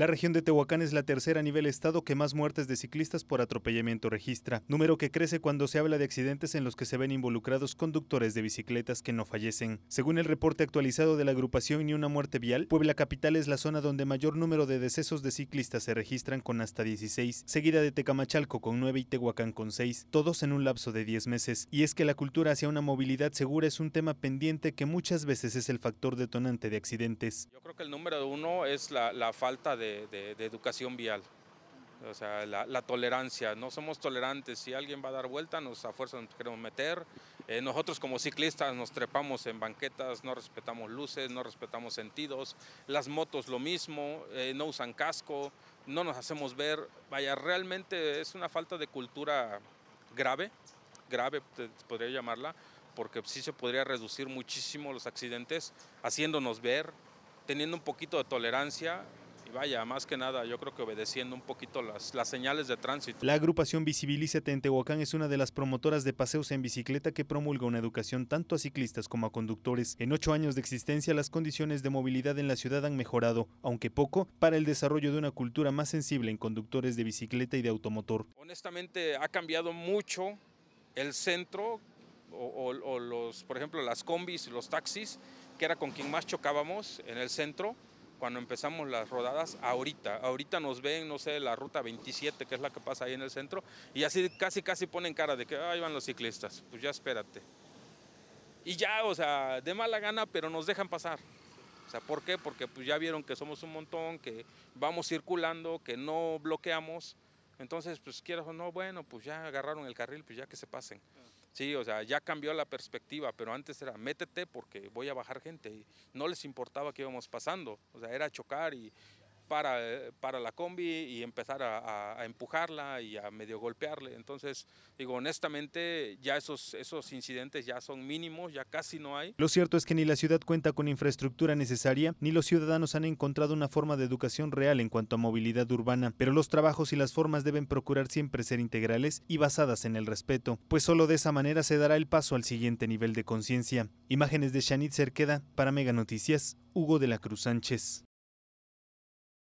La región de Tehuacán es la tercera a nivel estado que más muertes de ciclistas por atropellamiento registra, número que crece cuando se habla de accidentes en los que se ven involucrados conductores de bicicletas que no fallecen. Según el reporte actualizado de la agrupación Ni una muerte vial, Puebla Capital es la zona donde mayor número de decesos de ciclistas se registran con hasta 16, seguida de Tecamachalco con 9 y Tehuacán con 6, todos en un lapso de 10 meses. Y es que la cultura hacia una movilidad segura es un tema pendiente que muchas veces es el factor detonante de accidentes. Yo creo que el número uno es la, la falta de de, educación vial. O sea, la, tolerancia, no somos tolerantes, si alguien va a dar vuelta, nos a fuerza nos queremos meter. Eh, nosotros como ciclistas nos trepamos en banquetas, no respetamos luces, no respetamos sentidos. Las motos lo mismo, eh, no usan casco, no nos hacemos ver. Vaya, realmente es una falta de cultura grave, grave podría llamarla, porque sí se podría reducir muchísimo los accidentes haciéndonos ver, teniendo un poquito de tolerancia vaya, más que nada, yo creo que obedeciendo un poquito las, las señales de tránsito. La agrupación Visibilízate en Tehuacán es una de las promotoras de paseos en bicicleta que promulga una educación tanto a ciclistas como a conductores. En ocho años de existencia, las condiciones de movilidad en la ciudad han mejorado, aunque poco, para el desarrollo de una cultura más sensible en conductores de bicicleta y de automotor. Honestamente, ha cambiado mucho el centro o, o los, por ejemplo, las combis los taxis, que era con quien más chocábamos en el centro cuando empezamos las rodadas, ahorita, ahorita nos ven, no sé, la ruta 27, que es la que pasa ahí en el centro, y así casi, casi ponen cara de que ahí van los ciclistas, pues ya espérate. Y ya, o sea, de mala gana, pero nos dejan pasar. O sea, ¿por qué? Porque pues ya vieron que somos un montón, que vamos circulando, que no bloqueamos. Entonces, pues quieras o no, bueno, pues ya agarraron el carril, pues ya que se pasen. Sí, o sea, ya cambió la perspectiva, pero antes era métete porque voy a bajar gente y no les importaba que íbamos pasando, o sea, era chocar y para, para la combi y empezar a, empujarla y a medio golpearle. Entonces, digo, honestamente, ya esos, esos incidentes ya son mínimos, ya casi no hay. Lo cierto es que ni la ciudad cuenta con infraestructura necesaria, ni los ciudadanos han encontrado una forma de educación real en cuanto a movilidad urbana, pero los trabajos y las formas deben procurar siempre ser integrales y basadas en el respeto, pues solo de esa manera se dará el paso al siguiente nivel de conciencia. Imágenes de Shanit Cerqueda para Mega Noticias, Hugo de la Cruz Sánchez.